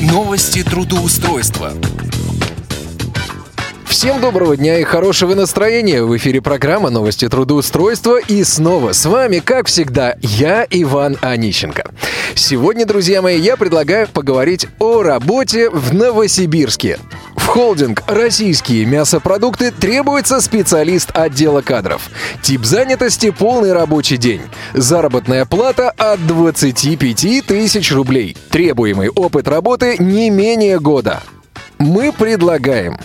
Новости трудоустройства. Всем доброго дня и хорошего настроения. В эфире программа «Новости трудоустройства». И снова с вами, как всегда, я, Иван Онищенко. Сегодня, друзья мои, я предлагаю поговорить о работе в Новосибирске. Холдинг «Российские мясопродукты» требуется специалист отдела кадров. Тип занятости – полный рабочий день. Заработная плата от 25 тысяч рублей. Требуемый опыт работы не менее года. Мы предлагаем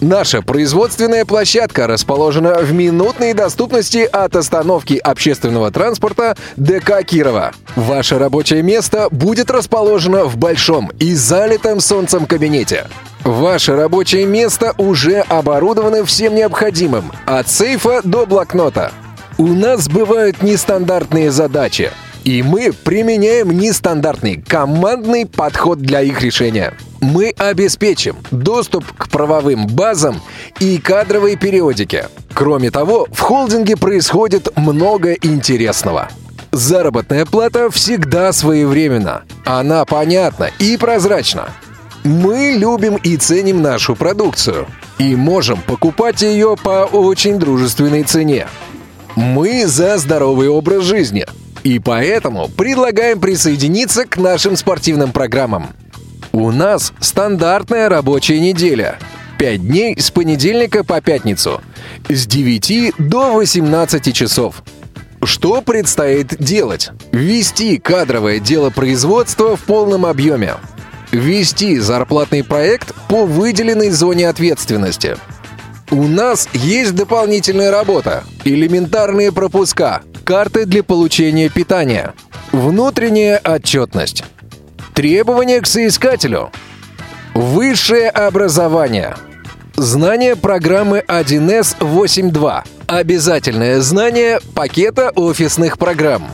Наша производственная площадка расположена в минутной доступности от остановки общественного транспорта ДК Кирова. Ваше рабочее место будет расположено в большом и залитом солнцем кабинете. Ваше рабочее место уже оборудовано всем необходимым, от сейфа до блокнота. У нас бывают нестандартные задачи, и мы применяем нестандартный командный подход для их решения мы обеспечим доступ к правовым базам и кадровой периодике. Кроме того, в холдинге происходит много интересного. Заработная плата всегда своевременна. Она понятна и прозрачна. Мы любим и ценим нашу продукцию и можем покупать ее по очень дружественной цене. Мы за здоровый образ жизни и поэтому предлагаем присоединиться к нашим спортивным программам. У нас стандартная рабочая неделя. 5 дней с понедельника по пятницу. С 9 до 18 часов. Что предстоит делать? Ввести кадровое дело производства в полном объеме. Ввести зарплатный проект по выделенной зоне ответственности. У нас есть дополнительная работа, элементарные пропуска, карты для получения питания, внутренняя отчетность. Требования к соискателю. Высшее образование. Знание программы 1С 8.2. Обязательное знание пакета офисных программ.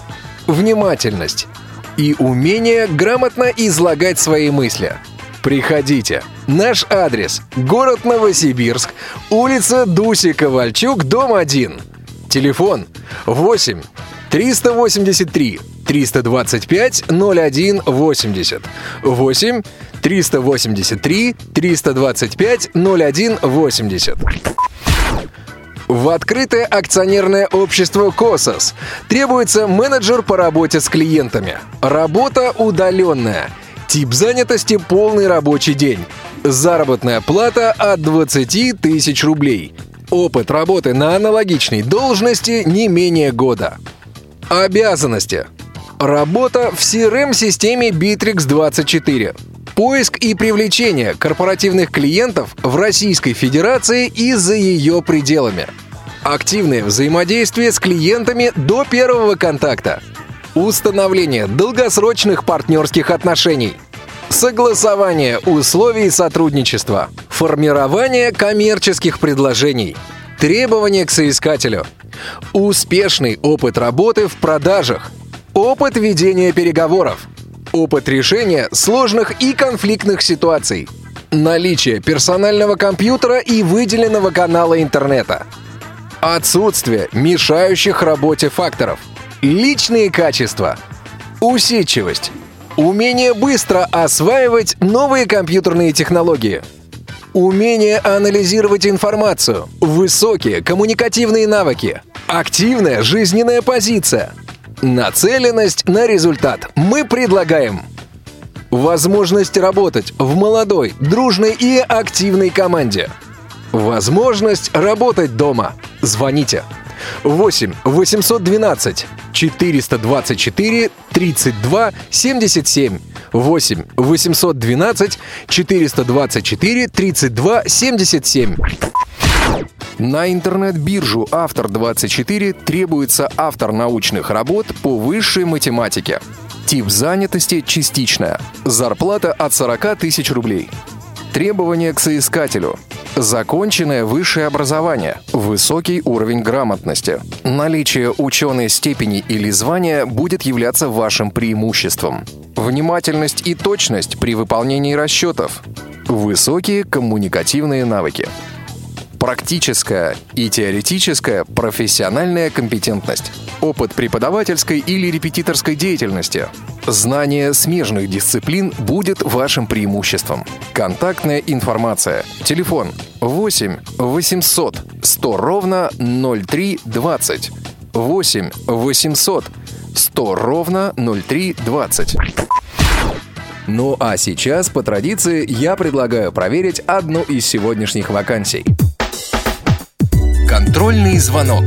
Внимательность. И умение грамотно излагать свои мысли. Приходите. Наш адрес – город Новосибирск, улица Дуси Ковальчук, дом 1. Телефон 8 383 325 0180 8 383 325 0180 в открытое акционерное общество «Косос» требуется менеджер по работе с клиентами. Работа удаленная. Тип занятости – полный рабочий день. Заработная плата от 20 тысяч рублей. Опыт работы на аналогичной должности не менее года. Обязанности. Работа в CRM-системе Bittrex 24. Поиск и привлечение корпоративных клиентов в Российской Федерации и за ее пределами. Активное взаимодействие с клиентами до первого контакта. Установление долгосрочных партнерских отношений. Согласование условий сотрудничества. Формирование коммерческих предложений. Требования к соискателю. Успешный опыт работы в продажах – Опыт ведения переговоров. Опыт решения сложных и конфликтных ситуаций. Наличие персонального компьютера и выделенного канала интернета. Отсутствие мешающих работе факторов. Личные качества. Усидчивость. Умение быстро осваивать новые компьютерные технологии. Умение анализировать информацию. Высокие коммуникативные навыки. Активная жизненная позиция. Нацеленность на результат. Мы предлагаем возможность работать в молодой, дружной и активной команде. Возможность работать дома. Звоните 8 812 424 32 77 8 812 424 32 77 на интернет-биржу «Автор-24» требуется автор научных работ по высшей математике. Тип занятости – частичная. Зарплата от 40 тысяч рублей. Требования к соискателю. Законченное высшее образование, высокий уровень грамотности. Наличие ученой степени или звания будет являться вашим преимуществом. Внимательность и точность при выполнении расчетов. Высокие коммуникативные навыки практическая и теоретическая профессиональная компетентность. опыт преподавательской или репетиторской деятельности. Знание смежных дисциплин будет вашим преимуществом. Контактная информация. Телефон 8 800 100 ровно 0320. 8 800 100 ровно 0320. Ну а сейчас, по традиции, я предлагаю проверить одну из сегодняшних вакансий. Контрольный звонок.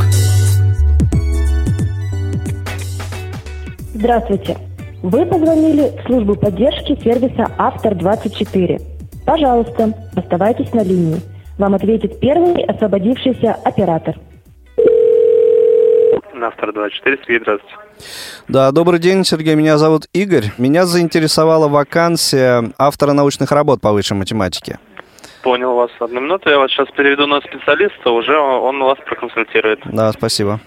Здравствуйте. Вы позвонили в службу поддержки сервиса «Автор-24». Пожалуйста, оставайтесь на линии. Вам ответит первый освободившийся оператор. На «Автор-24», Сергей, здравствуйте. Да, добрый день, Сергей. Меня зовут Игорь. Меня заинтересовала вакансия автора научных работ по высшей математике. Понял вас. Одну минуту, я вас сейчас переведу на специалиста, уже он вас проконсультирует. Да, спасибо.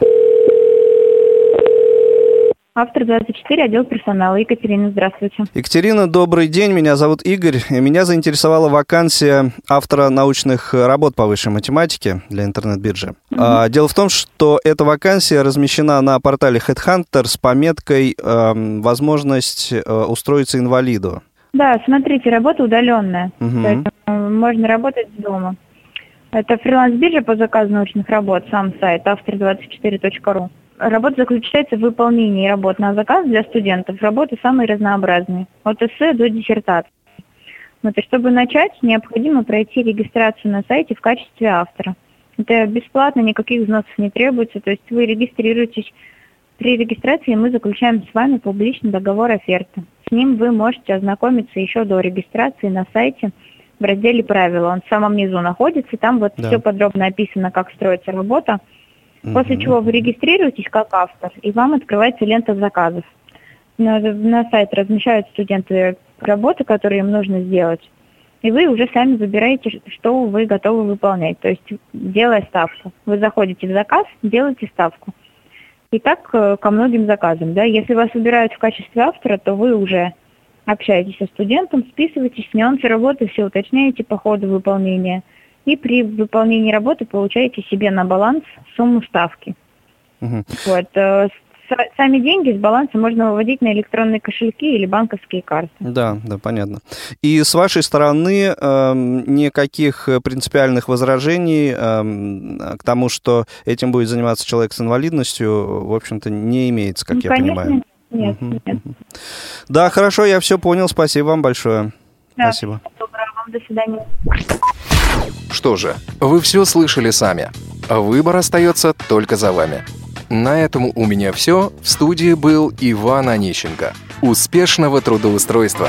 Автор 24, отдел персонала. Екатерина, здравствуйте. Екатерина, добрый день. Меня зовут Игорь. Меня заинтересовала вакансия автора научных работ по высшей математике для интернет-биржи. А, дело в том, что эта вакансия размещена на портале Headhunter с пометкой эм, «Возможность э, устроиться инвалиду». Да, смотрите, работа удаленная. Мгм. Поэтому можно работать дома. Это фриланс-биржа по заказу научных работ, сам сайт автор24.ру. Работа заключается в выполнении работ на заказ для студентов. Работы самые разнообразные, от эссе до диссертации. Вот, и чтобы начать, необходимо пройти регистрацию на сайте в качестве автора. Это бесплатно, никаких взносов не требуется, то есть вы регистрируетесь. При регистрации мы заключаем с вами публичный договор оферты. С ним вы можете ознакомиться еще до регистрации на сайте в разделе «Правила». Он в самом низу находится, там вот Да. все подробно описано, как строится работа. После чего вы регистрируетесь как автор, и вам открывается лента заказов. На, на сайт размещают студенты работы, которые им нужно сделать. И вы уже сами выбираете, что вы готовы выполнять. То есть, делая ставку. Вы заходите в заказ, делаете ставку. И так э, ко многим заказам. Да? Если вас выбирают в качестве автора, то вы уже общаетесь со студентом, списываетесь, нюансы работы, все уточняете по ходу выполнения. И при выполнении работы получаете себе на баланс сумму ставки. Мгм. Вот. э, с- Сами деньги с баланса можно выводить на электронные кошельки или банковские карты. Да, да, понятно. И с вашей стороны эм, никаких э, принципиальных возражений эм, к тому, что этим будет заниматься человек с инвалидностью, в общем-то, не имеется, как Ну, я конечно, понимаю. Нет, Мгм, нет. мгм. Да, хорошо, я все понял. Спасибо вам большое. Да. Спасибо. Доброго вам, до свидания. Что же, вы все слышали сами. Выбор остается только за вами. На этом у меня все. В студии был Иван Онищенко. Успешного трудоустройства!